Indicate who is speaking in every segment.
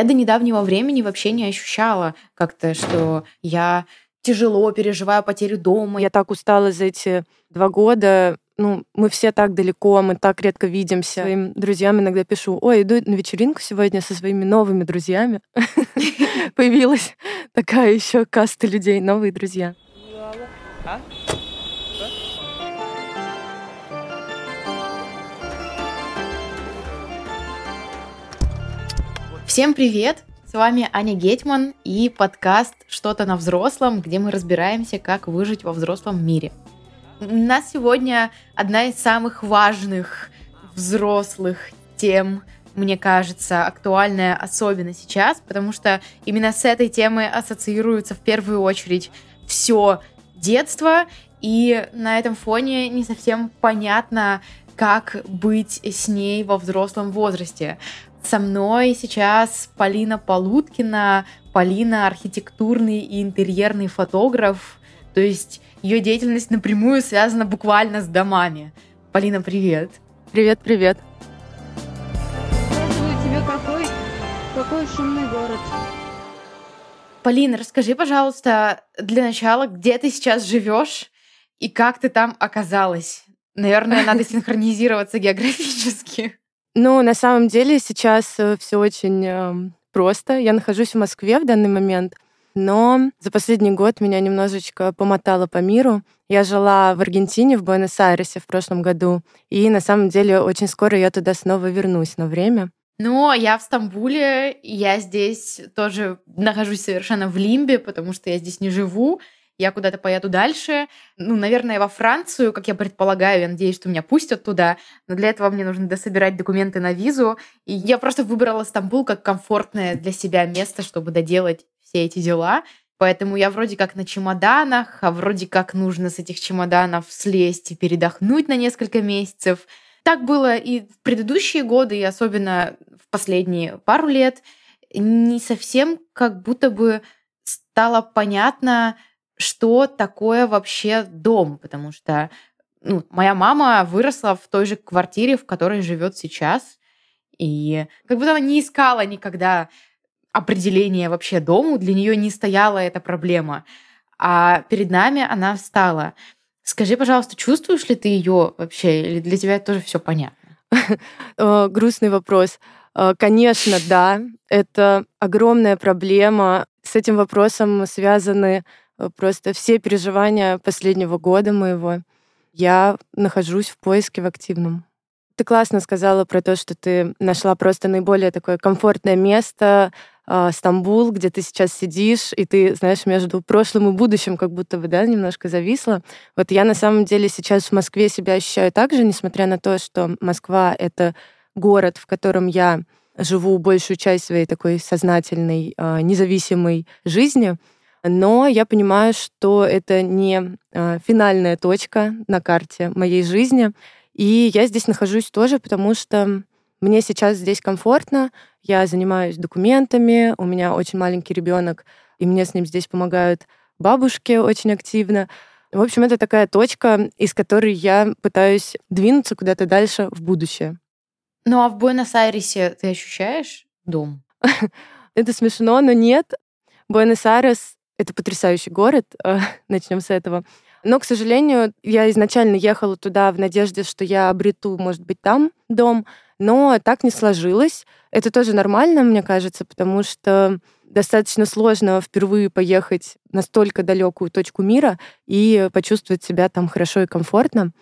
Speaker 1: Я до недавнего времени вообще не ощущала как-то, что я тяжело переживаю потерю дома.
Speaker 2: Я так устала за эти два года. Ну, мы все так далеко, мы так редко видимся. Своим друзьям иногда пишу, ой, иду на вечеринку сегодня со своими новыми друзьями. Появилась такая еще каста людей, новые друзья.
Speaker 1: Всем привет! С вами Аня Гетман и подкаст «Что-то на взрослом», где мы разбираемся, как выжить во взрослом мире. У нас сегодня одна из самых важных взрослых тем, мне кажется, актуальная особенно сейчас, потому что именно с этой темой ассоциируется в первую очередь все детство, и на этом фоне не совсем понятно, как быть с ней во взрослом возрасте. Со мной сейчас Полина Полуткина. Полина архитектурный и интерьерный фотограф. То есть ее деятельность напрямую связана буквально с домами. Полина, привет.
Speaker 2: Привет, привет.
Speaker 3: тебе какой, какой шумный город.
Speaker 1: Полина, расскажи, пожалуйста, для начала, где ты сейчас живешь и как ты там оказалась? Наверное, надо синхронизироваться географически.
Speaker 2: Ну, на самом деле сейчас э, все очень э, просто. Я нахожусь в Москве в данный момент, но за последний год меня немножечко помотало по миру. Я жила в Аргентине, в Буэнос-Айресе в прошлом году, и на самом деле очень скоро я туда снова вернусь на время.
Speaker 1: Ну, я в Стамбуле, я здесь тоже нахожусь совершенно в лимбе, потому что я здесь не живу я куда-то поеду дальше. Ну, наверное, во Францию, как я предполагаю, я надеюсь, что меня пустят туда. Но для этого мне нужно дособирать документы на визу. И я просто выбрала Стамбул как комфортное для себя место, чтобы доделать все эти дела. Поэтому я вроде как на чемоданах, а вроде как нужно с этих чемоданов слезть и передохнуть на несколько месяцев. Так было и в предыдущие годы, и особенно в последние пару лет. Не совсем как будто бы стало понятно, что такое вообще дом, потому что ну, моя мама выросла в той же квартире, в которой живет сейчас, и как будто она не искала никогда определения вообще дому, для нее не стояла эта проблема, а перед нами она встала. Скажи, пожалуйста, чувствуешь ли ты ее вообще, или для тебя тоже все понятно?
Speaker 2: Грустный вопрос. Э, конечно, да, это огромная проблема. С этим вопросом связаны Э, просто все переживания последнего года моего. Я нахожусь в поиске в активном. Ты классно сказала про то, что ты нашла просто наиболее такое комфортное место, э, Стамбул, где ты сейчас сидишь, и ты, знаешь, между прошлым и будущим как будто бы, да, немножко зависла. Вот я на самом деле сейчас в Москве себя ощущаю так же, несмотря на то, что Москва — это город, в котором я живу большую часть своей такой сознательной, э, независимой жизни — но я понимаю, что это не а, финальная точка на карте моей жизни. И я здесь нахожусь тоже, потому что мне сейчас здесь комфортно, я занимаюсь документами, у меня очень маленький ребенок, и мне с ним здесь помогают бабушки очень активно. В общем, это такая точка, из которой я пытаюсь двинуться куда-то дальше в будущее.
Speaker 1: Ну а в Буэнос-Айресе ты ощущаешь дом?
Speaker 2: Это смешно, но нет. Буэнос-Айрес это потрясающий город, начнем с этого. Но, к сожалению, я изначально ехала туда в надежде, что я обрету, может быть, там дом, но так не сложилось. Это тоже нормально, мне кажется, потому что достаточно сложно впервые поехать на столько далекую точку мира и почувствовать себя там хорошо и комфортно.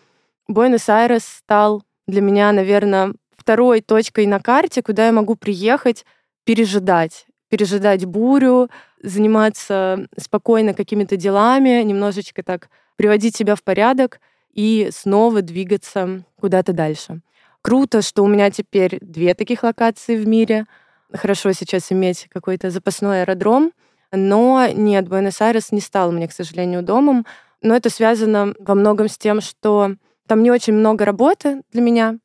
Speaker 2: Буэнос-Айрес стал для меня, наверное, второй точкой на карте, куда я могу приехать, пережидать пережидать бурю, заниматься спокойно какими-то делами, немножечко так приводить себя в порядок и снова двигаться куда-то дальше. круто, что у меня теперь две таких локации в мире. Хорошо сейчас иметь какой-то запасной аэродром. Но нет, Буэнос-Айрес не стал мне, к сожалению, домом. Но это связано во многом с тем, что там не очень много работы для меня.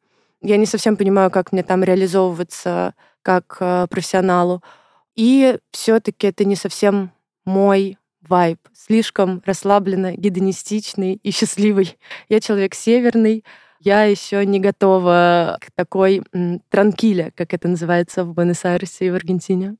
Speaker 2: Я не совсем понимаю, как мне там реализовываться как э, профессионалу. И все-таки это не совсем мой вайб. Слишком расслабленно, гедонистичный и счастливый. Я человек северный, я еще не готова к такой транкиле, как это называется в Буэнос-Айресе и в Аргентине.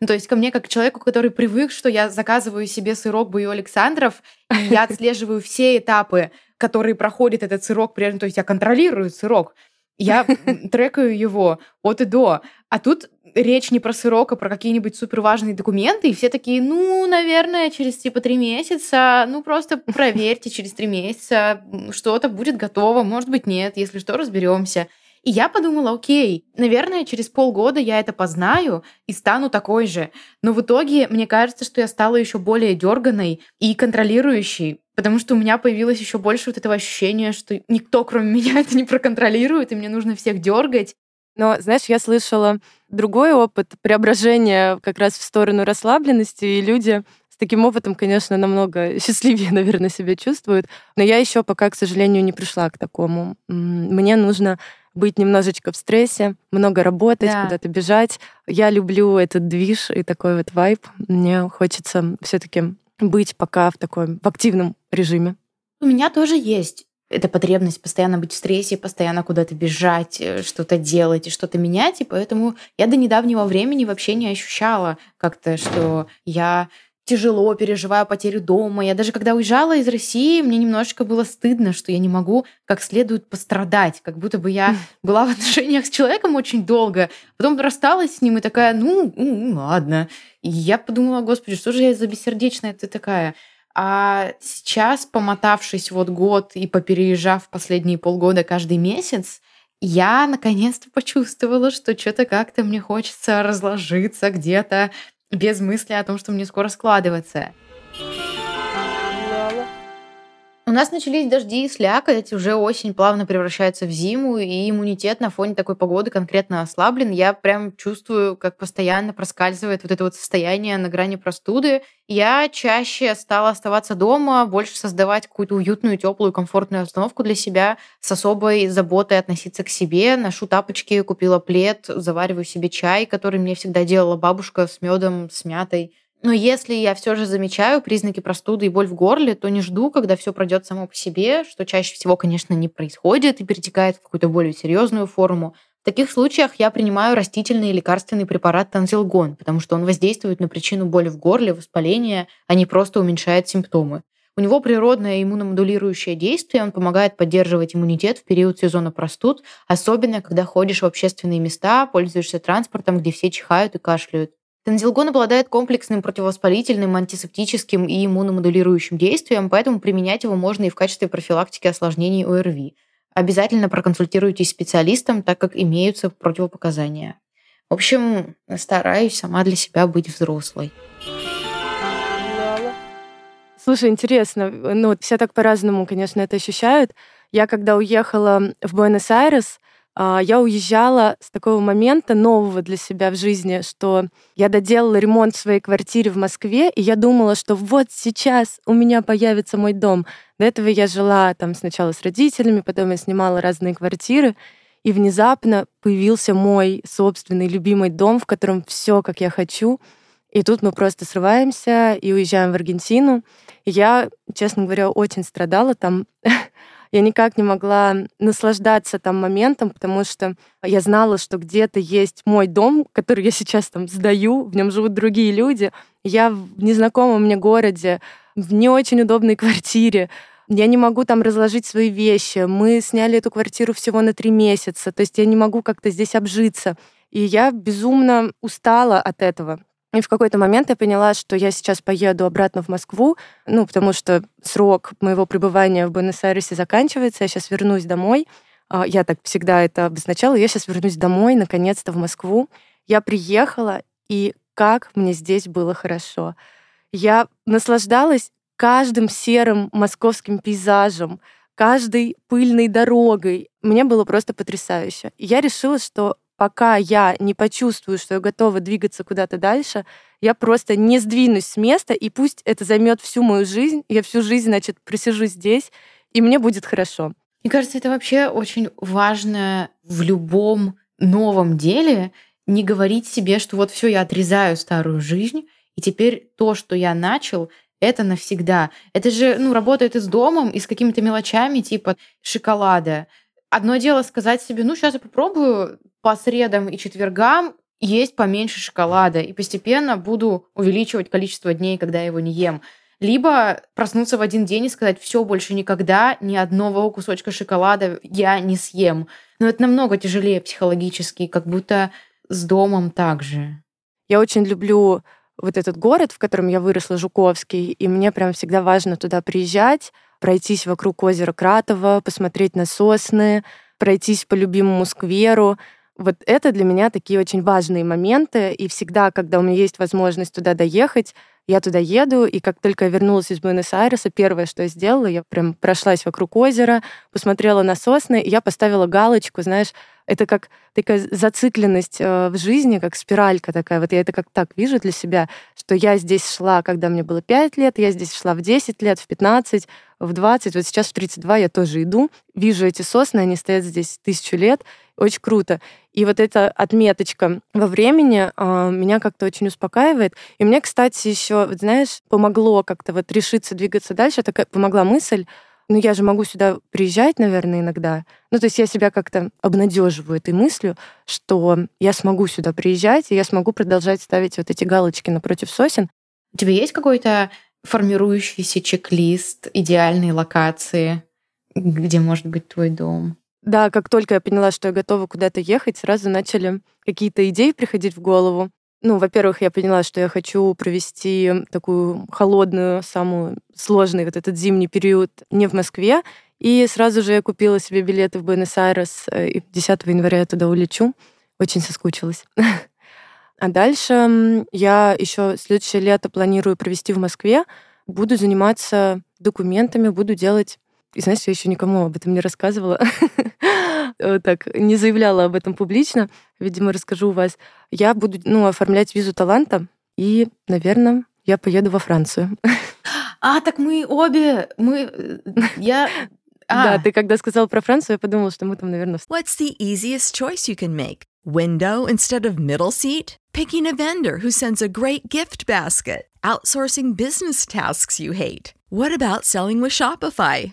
Speaker 1: Ну, то есть ко мне, как к человеку, который привык, что я заказываю себе сырок Бою Александров, и я отслеживаю все этапы, которые проходит этот сырок, прежде, то есть я контролирую сырок. Я трекаю его от и до. А тут речь не про сырок, а про какие-нибудь суперважные документы, и все такие, ну, наверное, через типа три месяца, ну, просто проверьте через три месяца, что-то будет готово, может быть, нет, если что, разберемся. И я подумала, окей, наверное, через полгода я это познаю и стану такой же. Но в итоге мне кажется, что я стала еще более дерганой и контролирующей, потому что у меня появилось еще больше вот этого ощущения, что никто, кроме меня, это не проконтролирует, и мне нужно всех дергать.
Speaker 2: Но, знаешь, я слышала другой опыт преображения как раз в сторону расслабленности, и люди с таким опытом, конечно, намного счастливее, наверное, себя чувствуют. Но я еще пока, к сожалению, не пришла к такому. Мне нужно быть немножечко в стрессе, много работать, да. куда-то бежать. Я люблю этот движ и такой вот вайб. Мне хочется все таки быть пока в таком в активном режиме.
Speaker 1: У меня тоже есть эта потребность постоянно быть в стрессе, постоянно куда-то бежать, э, что-то делать и что-то менять. И поэтому я до недавнего времени вообще не ощущала как-то, что я тяжело, переживаю потерю дома. Я даже когда уезжала из России, мне немножечко было стыдно, что я не могу как следует пострадать, как будто бы я была в отношениях с человеком очень долго, потом рассталась с ним и такая, ну, ну ладно. И я подумала, господи, что же я за бессердечная ты такая? А сейчас, помотавшись вот год и попереезжав последние полгода каждый месяц, я наконец-то почувствовала, что что-то как-то мне хочется разложиться где-то, без мысли о том, что мне скоро складываться. У нас начались дожди и слякоть, уже осень плавно превращается в зиму, и иммунитет на фоне такой погоды конкретно ослаблен. Я прям чувствую, как постоянно проскальзывает вот это вот состояние на грани простуды. Я чаще стала оставаться дома, больше создавать какую-то уютную, теплую, комфортную обстановку для себя, с особой заботой относиться к себе. Ношу тапочки, купила плед, завариваю себе чай, который мне всегда делала бабушка с медом, с мятой. Но если я все же замечаю признаки простуды и боль в горле, то не жду, когда все пройдет само по себе, что чаще всего, конечно, не происходит и перетекает в какую-то более серьезную форму. В таких случаях я принимаю растительный лекарственный препарат танзилгон, потому что он воздействует на причину боли в горле, воспаления, а не просто уменьшает симптомы. У него природное иммуномодулирующее действие, он помогает поддерживать иммунитет в период сезона простуд, особенно когда ходишь в общественные места, пользуешься транспортом, где все чихают и кашляют. Танзилгон обладает комплексным противовоспалительным, антисептическим и иммуномодулирующим действием, поэтому применять его можно и в качестве профилактики осложнений ОРВИ. Обязательно проконсультируйтесь с специалистом, так как имеются противопоказания. В общем, стараюсь сама для себя быть взрослой.
Speaker 2: Слушай, интересно, ну все так по-разному, конечно, это ощущают. Я когда уехала в Буэнос-Айрес, я уезжала с такого момента нового для себя в жизни, что я доделала ремонт в своей квартире в Москве, и я думала, что вот сейчас у меня появится мой дом. До этого я жила там сначала с родителями, потом я снимала разные квартиры, и внезапно появился мой собственный любимый дом, в котором все, как я хочу. И тут мы просто срываемся и уезжаем в Аргентину. Я, честно говоря, очень страдала там. я никак не могла наслаждаться там моментом, потому что я знала, что где-то есть мой дом, который я сейчас там сдаю, в нем живут другие люди. Я в незнакомом мне городе, в не очень удобной квартире. Я не могу там разложить свои вещи. Мы сняли эту квартиру всего на три месяца. То есть я не могу как-то здесь обжиться. И я безумно устала от этого. И в какой-то момент я поняла, что я сейчас поеду обратно в Москву, ну, потому что срок моего пребывания в Буэнос-Айресе заканчивается, я сейчас вернусь домой. А, я так всегда это обозначала. Я сейчас вернусь домой, наконец-то, в Москву. Я приехала, и как мне здесь было хорошо. Я наслаждалась каждым серым московским пейзажем, каждой пыльной дорогой. Мне было просто потрясающе. И я решила, что пока я не почувствую, что я готова двигаться куда-то дальше, я просто не сдвинусь с места, и пусть это займет всю мою жизнь, я всю жизнь, значит, просижу здесь, и мне будет хорошо.
Speaker 1: Мне кажется, это вообще очень важно в любом новом деле не говорить себе, что вот все, я отрезаю старую жизнь, и теперь то, что я начал, это навсегда. Это же, ну, работает и с домом, и с какими-то мелочами, типа шоколада. Одно дело сказать себе, ну, сейчас я попробую по средам и четвергам есть поменьше шоколада, и постепенно буду увеличивать количество дней, когда я его не ем. Либо проснуться в один день и сказать, все, больше никогда ни одного кусочка шоколада я не съем. Но это намного тяжелее психологически, как будто с домом также.
Speaker 2: Я очень люблю вот этот город, в котором я выросла, Жуковский, и мне прям всегда важно туда приезжать, пройтись вокруг озера Кратово, посмотреть на сосны, пройтись по любимому скверу. Вот это для меня такие очень важные моменты, и всегда, когда у меня есть возможность туда доехать, я туда еду, и как только я вернулась из Буэнос-Айреса, первое, что я сделала, я прям прошлась вокруг озера, посмотрела на сосны, и я поставила галочку, знаешь, это как такая зацикленность э, в жизни, как спиралька такая. Вот я это как так вижу для себя, что я здесь шла, когда мне было 5 лет, я здесь шла в 10 лет, в 15, в 20, вот сейчас в 32 я тоже иду, вижу эти сосны, они стоят здесь тысячу лет, очень круто. И вот эта отметочка во времени э, меня как-то очень успокаивает. И мне, кстати, еще, вот знаешь, помогло как-то вот решиться двигаться дальше, такая помогла мысль, ну я же могу сюда приезжать, наверное, иногда. Ну, то есть я себя как-то обнадеживаю этой мыслью, что я смогу сюда приезжать, и я смогу продолжать ставить вот эти галочки напротив сосен.
Speaker 1: У тебя есть какой-то формирующийся чек-лист идеальной локации, где может быть твой дом?
Speaker 2: Да, как только я поняла, что я готова куда-то ехать, сразу начали какие-то идеи приходить в голову. Ну, во-первых, я поняла, что я хочу провести такую холодную, самую сложный вот этот зимний период не в Москве. И сразу же я купила себе билеты в Буэнос-Айрес, э, и 10 января я туда улечу. Очень соскучилась. А дальше я еще следующее лето планирую провести в Москве. Буду заниматься документами, буду делать и знаешь, я еще никому об этом не рассказывала, так, не заявляла об этом публично. Видимо, расскажу у вас. Я буду, ну, оформлять визу таланта, и, наверное, я поеду во Францию.
Speaker 1: А, так мы обе, мы, я...
Speaker 2: Да, ты когда сказал про Францию, я подумала, что мы там, наверное...
Speaker 4: What's the easiest choice you can make? Window instead of middle seat? Picking a vendor who sends a great gift basket? Outsourcing business tasks you hate? What about selling with Shopify?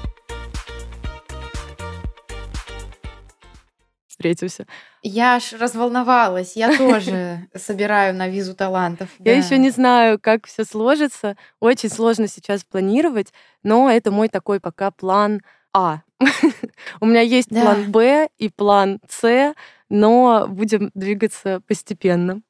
Speaker 2: Встретимся.
Speaker 1: Я аж разволновалась. Я тоже собираю на визу талантов.
Speaker 2: Я еще не знаю, как все сложится. Очень сложно сейчас планировать, но это мой такой пока план А. У меня есть план Б и план С, но будем двигаться постепенно.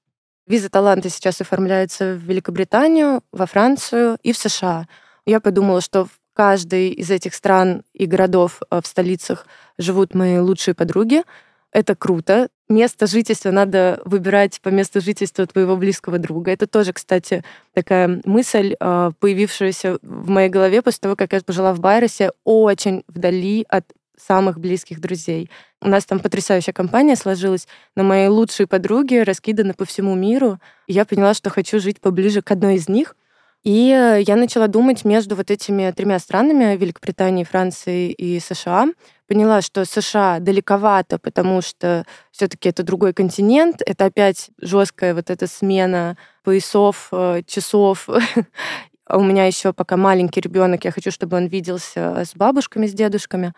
Speaker 2: Виза таланта сейчас оформляется в Великобританию, во Францию и в США. Я подумала, что в каждой из этих стран и городов э, в столицах живут мои лучшие подруги. Это круто. Место жительства надо выбирать по месту жительства твоего близкого друга. Это тоже, кстати, такая мысль, э, появившаяся в моей голове после того, как я жила в Байросе, очень вдали от самых близких друзей. У нас там потрясающая компания сложилась, но мои лучшие подруги раскиданы по всему миру. И я поняла, что хочу жить поближе к одной из них. И я начала думать между вот этими тремя странами, Великобританией, Францией и США. Поняла, что США далековато, потому что все таки это другой континент, это опять жесткая вот эта смена поясов, э, часов. А у меня еще пока маленький ребенок, я хочу, чтобы он виделся с бабушками, с дедушками.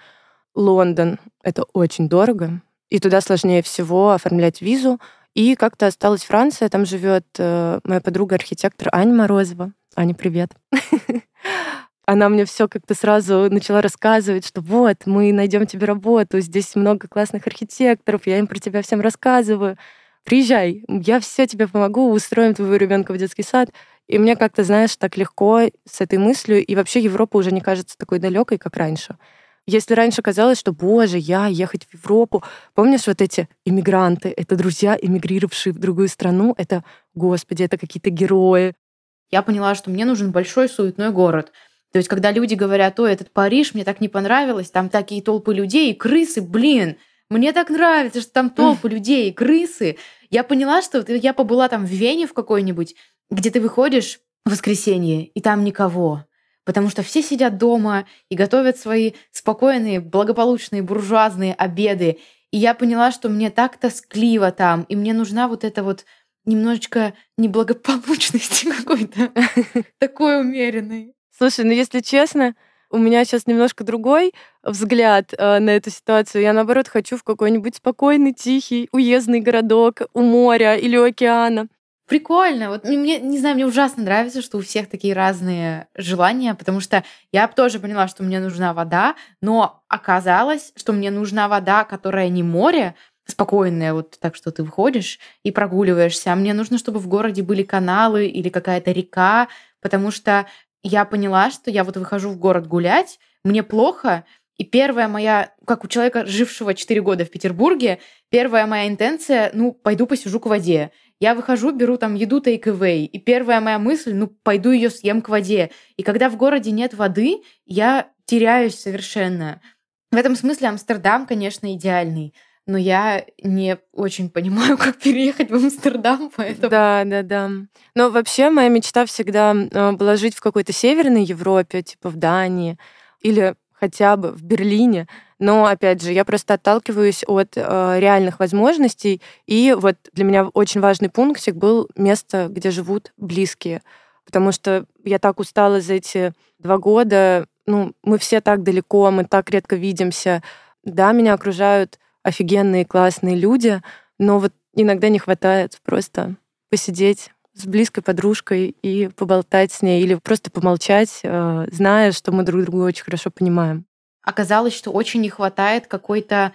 Speaker 2: Лондон — это очень дорого, и туда сложнее всего оформлять визу. И как-то осталась Франция, там живет э, моя подруга-архитектор Аня Морозова. Аня, привет. Она мне все как-то сразу начала рассказывать, что вот, мы найдем тебе работу, здесь много классных архитекторов, я им про тебя всем рассказываю. Приезжай, я все тебе помогу, устроим твоего ребенка в детский сад. И мне как-то, знаешь, так легко с этой мыслью, и вообще Европа уже не кажется такой далекой, как раньше. Если раньше казалось, что, боже, я ехать в Европу, помнишь вот эти иммигранты, это друзья, эмигрировавшие в другую страну, это, господи, это какие-то герои,
Speaker 1: я поняла, что мне нужен большой суетной город. То есть, когда люди говорят, ой, этот Париж мне так не понравилось, там такие толпы людей и крысы, блин, мне так нравится, что там толпы людей и крысы. Я поняла, что я побыла там в Вене в какой-нибудь, где ты выходишь в воскресенье, и там никого. Потому что все сидят дома и готовят свои спокойные, благополучные, буржуазные обеды. И я поняла, что мне так тоскливо там, и мне нужна вот эта вот немножечко неблагополучности какой-то, такой умеренной.
Speaker 2: Слушай, ну если честно, у меня сейчас немножко другой взгляд э, на эту ситуацию. Я, наоборот, хочу в какой-нибудь спокойный, тихий, уездный городок у моря или у океана.
Speaker 1: Прикольно. Вот мне, не знаю, мне ужасно нравится, что у всех такие разные желания, потому что я тоже поняла, что мне нужна вода, но оказалось, что мне нужна вода, которая не море, спокойная, вот так что ты выходишь и прогуливаешься. А мне нужно, чтобы в городе были каналы или какая-то река, потому что я поняла, что я вот выхожу в город гулять, мне плохо, и первая моя, как у человека, жившего 4 года в Петербурге, первая моя интенция, ну, пойду посижу к воде. Я выхожу, беру там еду away, и первая моя мысль, ну, пойду ее съем к воде. И когда в городе нет воды, я теряюсь совершенно. В этом смысле Амстердам, конечно, идеальный но я не очень понимаю, как переехать в Амстердам, поэтому...
Speaker 2: Да, да, да. Но вообще моя мечта всегда а, была жить в какой-то северной Европе, типа в Дании или хотя бы в Берлине. Но, опять же, я просто отталкиваюсь от э, реальных возможностей. И вот для меня очень важный пунктик был место, где живут близкие. Потому что я так устала за эти два года. Ну, мы все так далеко, мы так редко видимся. Да, меня окружают офигенные, классные люди, но вот иногда не хватает просто посидеть с близкой подружкой и поболтать с ней или просто помолчать, э, зная, что мы друг друга очень хорошо понимаем.
Speaker 1: Оказалось, что очень не хватает какой-то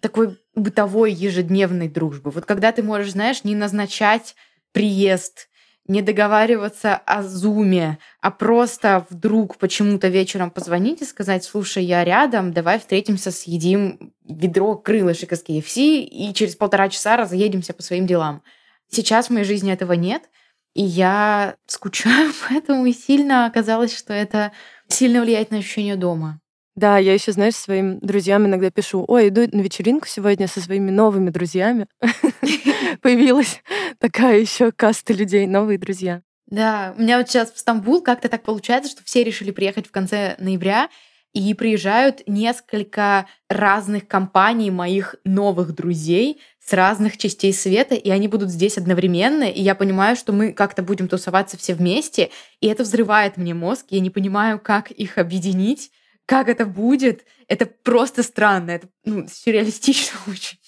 Speaker 1: такой бытовой ежедневной дружбы. Вот когда ты можешь, знаешь, не назначать приезд, не договариваться о зуме, а просто вдруг почему-то вечером позвонить и сказать, слушай, я рядом, давай встретимся, съедим ведро крылышек из KFC и через полтора часа разъедемся по своим делам. Сейчас в моей жизни этого нет, и я скучаю поэтому и сильно оказалось, что это сильно влияет на ощущение дома.
Speaker 2: Да, я еще, знаешь, своим друзьям иногда пишу, ой, иду на вечеринку сегодня со своими новыми друзьями. Появилась такая еще каста людей, новые друзья.
Speaker 1: Да, у меня вот сейчас в Стамбул как-то так получается, что все решили приехать в конце ноября, и приезжают несколько разных компаний моих новых друзей с разных частей света, и они будут здесь одновременно, и я понимаю, что мы как-то будем тусоваться все вместе, и это взрывает мне мозг, я не понимаю, как их объединить, как это будет, это просто странно, это ну, сюрреалистично очень.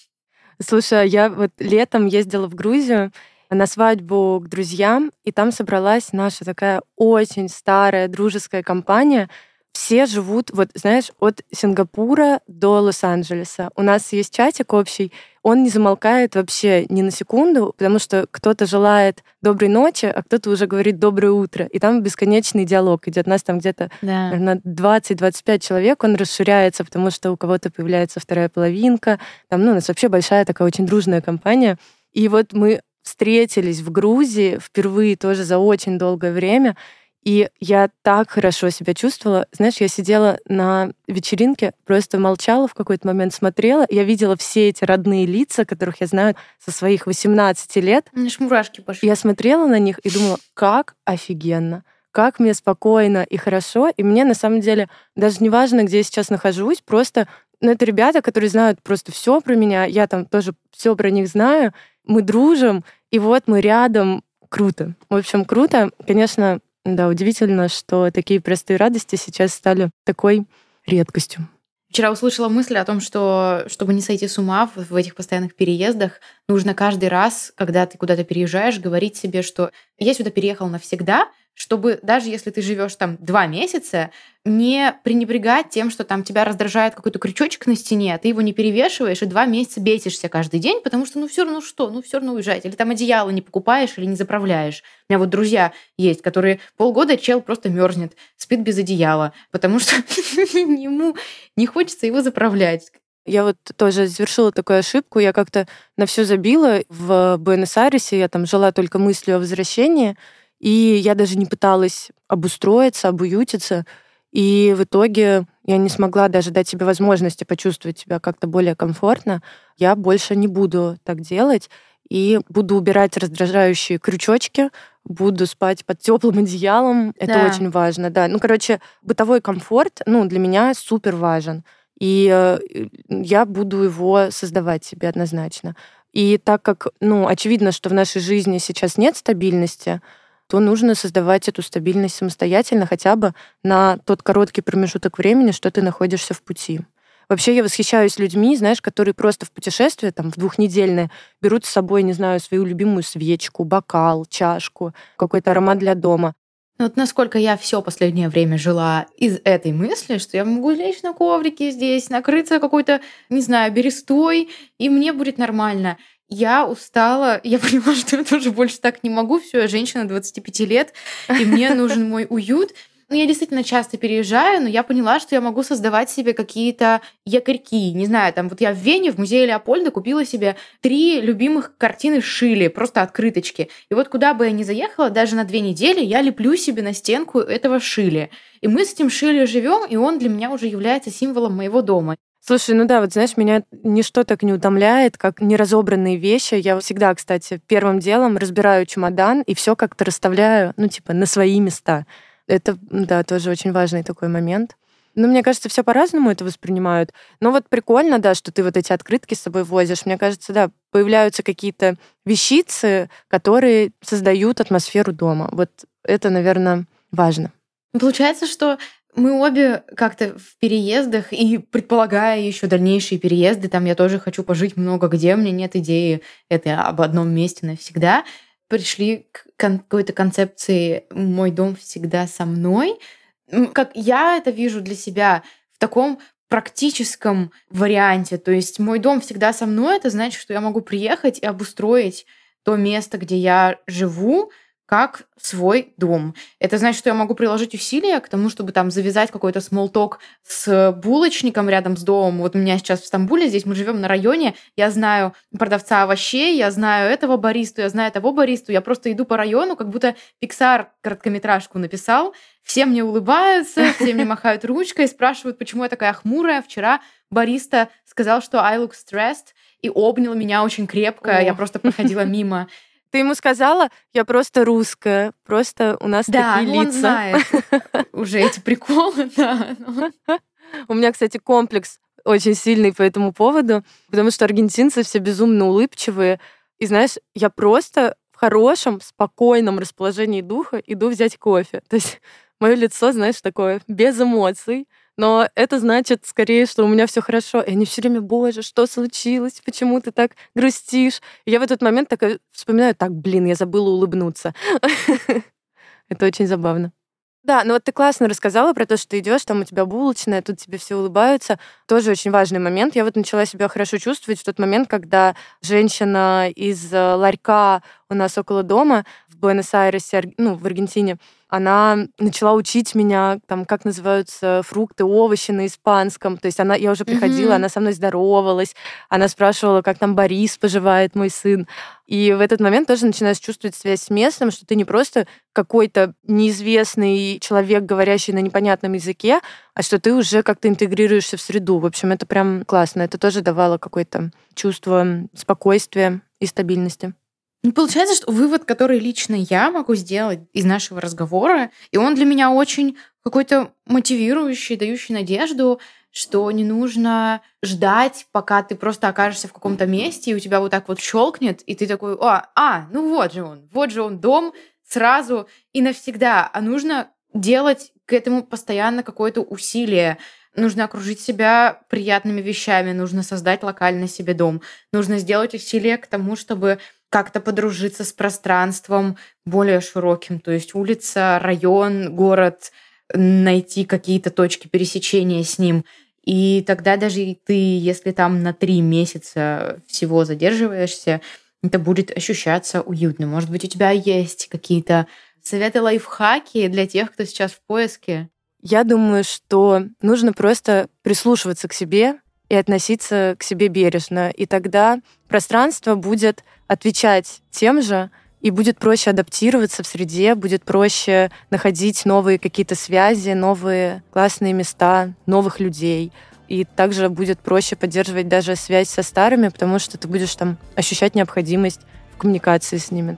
Speaker 2: Слушай, а я вот летом ездила в Грузию на свадьбу к друзьям, и там собралась наша такая очень старая дружеская компания — все живут, вот знаешь, от Сингапура до Лос-Анджелеса. У нас есть чатик общий, он не замолкает вообще ни на секунду, потому что кто-то желает доброй ночи, а кто-то уже говорит доброе утро. И там бесконечный диалог идет. Нас там где-то, да. наверное, 20-25 человек, он расширяется, потому что у кого-то появляется вторая половинка. Там, ну, у нас вообще большая такая очень дружная компания. И вот мы встретились в Грузии впервые тоже за очень долгое время, И я так хорошо себя чувствовала. Знаешь, я сидела на вечеринке, просто молчала в какой-то момент, смотрела. Я видела все эти родные лица, которых я знаю со своих 18 лет.
Speaker 1: У меня ж мурашки пошли.
Speaker 2: Я смотрела на них и думала, как офигенно как мне спокойно и хорошо. И мне на самом деле даже не важно, где я сейчас нахожусь, просто ну, это ребята, которые знают просто все про меня, я там тоже все про них знаю, мы дружим, и вот мы рядом, круто. В общем, круто. Конечно, да, удивительно, что такие простые радости сейчас стали такой редкостью.
Speaker 1: Вчера услышала мысль о том, что чтобы не сойти с ума в этих постоянных переездах, нужно каждый раз, когда ты куда-то переезжаешь, говорить себе, что я сюда переехал навсегда, чтобы даже если ты живешь там два месяца, не пренебрегать тем, что там тебя раздражает какой-то крючочек на стене, а ты его не перевешиваешь и два месяца бесишься каждый день, потому что ну все равно что, ну все равно уезжать. Или там одеяло не покупаешь или не заправляешь. У меня вот друзья есть, которые полгода чел просто мерзнет, спит без одеяла, потому что ему не хочется его заправлять.
Speaker 2: Я вот тоже завершила такую ошибку. Я как-то на все забила. В Буэнос-Айресе я там жила только мыслью о возвращении. И я даже не пыталась обустроиться, обуютиться. И в итоге я не смогла даже дать себе возможности почувствовать себя как-то более комфортно. Я больше не буду так делать и буду убирать раздражающие крючочки, буду спать под теплым одеялом. Это
Speaker 1: Да.
Speaker 2: очень важно, да. Ну, короче, бытовой комфорт, ну, для меня супер важен. И э, я буду его создавать себе однозначно. И так как, ну, очевидно, что в нашей жизни сейчас нет стабильности, то нужно создавать эту стабильность самостоятельно хотя бы на тот короткий промежуток времени, что ты находишься в пути. Вообще я восхищаюсь людьми, знаешь, которые просто в путешествие, там, в двухнедельное, берут с собой, не знаю, свою любимую свечку, бокал, чашку, какой-то аромат для дома.
Speaker 1: Ну вот насколько я все последнее время жила из этой мысли, что я могу лечь на коврике здесь, накрыться какой-то, не знаю, берестой, и мне будет нормально. Я устала, я поняла, что я тоже больше так не могу. Все, я женщина 25 лет, и мне нужен мой уют. Ну, я действительно часто переезжаю, но я поняла, что я могу создавать себе какие-то якорьки. Не знаю, там вот я в Вене, в музее Леопольда купила себе три любимых картины Шили, просто открыточки. И вот куда бы я ни заехала, даже на две недели, я леплю себе на стенку этого Шили. И мы с этим Шили живем, и он для меня уже является символом моего дома.
Speaker 2: Слушай, ну да, вот знаешь, меня ничто так не утомляет, как неразобранные вещи. Я всегда, кстати, первым делом разбираю чемодан и все как-то расставляю, ну, типа, на свои места. Это, да, тоже очень важный такой момент. Ну, мне кажется, все по-разному это воспринимают. Но вот прикольно, да, что ты вот эти открытки с собой возишь. Мне кажется, да, появляются какие-то вещицы, которые создают атмосферу дома. Вот это, наверное, важно.
Speaker 1: Получается, что мы обе как-то в переездах и предполагая еще дальнейшие переезды, там я тоже хочу пожить много где, у меня нет идеи это об одном месте навсегда, пришли к какой-то концепции «мой дом всегда со мной». Как я это вижу для себя в таком практическом варианте. То есть мой дом всегда со мной, это значит, что я могу приехать и обустроить то место, где я живу, как свой дом. Это значит, что я могу приложить усилия к тому, чтобы там завязать какой-то смолток с булочником рядом с домом. Вот у меня сейчас в Стамбуле, здесь мы живем на районе, я знаю продавца овощей, я знаю этого баристу, я знаю того баристу, я просто иду по району, как будто Pixar короткометражку написал, все мне улыбаются, все мне махают ручкой, спрашивают, почему я такая хмурая. Вчера бариста сказал, что I look stressed, и обнял меня очень крепко,
Speaker 2: О.
Speaker 1: я просто проходила мимо.
Speaker 2: Ты ему сказала, я просто русская, просто у нас
Speaker 1: Да,
Speaker 2: такие
Speaker 1: ну он
Speaker 2: лица.
Speaker 1: знает уже эти приколы, да. ну.
Speaker 2: У меня, кстати, комплекс очень сильный по этому поводу, потому что аргентинцы все безумно улыбчивые. И знаешь, я просто в хорошем, спокойном расположении духа иду взять кофе. То есть мое лицо, знаешь, такое без эмоций. Но это значит скорее, что у меня все хорошо. И они все время, боже, что случилось? Почему ты так грустишь? И я в этот момент такая вспоминаю, так, блин, я забыла улыбнуться. Это очень забавно. Да, ну вот ты классно рассказала про то, что ты идешь, там у тебя булочная, тут тебе все улыбаются. Тоже очень важный момент. Я вот начала себя хорошо чувствовать в тот момент, когда женщина из э, ларька у нас около дома Буэнос-Айресе, ну, в Аргентине, она начала учить меня, там, как называются фрукты, овощи на испанском. То есть она, я уже приходила, mm-hmm. она со мной здоровалась, она спрашивала, как там Борис поживает, мой сын. И в этот момент тоже начинаешь чувствовать связь с местным, что ты не просто какой-то неизвестный человек, говорящий на непонятном языке, а что ты уже как-то интегрируешься в среду. В общем, это прям классно. Это тоже давало какое-то чувство спокойствия и стабильности.
Speaker 1: Ну, получается, что вывод, который лично я могу сделать из нашего разговора, и он для меня очень какой-то мотивирующий, дающий надежду, что не нужно ждать, пока ты просто окажешься в каком-то месте, и у тебя вот так вот щелкнет, и ты такой, а, а, ну вот же он, вот же он дом, сразу и навсегда. А нужно делать к этому постоянно какое-то усилие. Нужно окружить себя приятными вещами, нужно создать локальный себе дом, нужно сделать усилие к тому, чтобы как-то подружиться с пространством более широким, то есть улица, район, город, найти какие-то точки пересечения с ним. И тогда даже ты, если там на три месяца всего задерживаешься, это будет ощущаться уютно. Может быть, у тебя есть какие-то советы, лайфхаки для тех, кто сейчас в поиске?
Speaker 2: Я думаю, что нужно просто прислушиваться к себе и относиться к себе бережно. И тогда пространство будет отвечать тем же, и будет проще адаптироваться в среде, будет проще находить новые какие-то связи, новые классные места, новых людей. И также будет проще поддерживать даже связь со старыми, потому что ты будешь там ощущать необходимость в коммуникации с ними.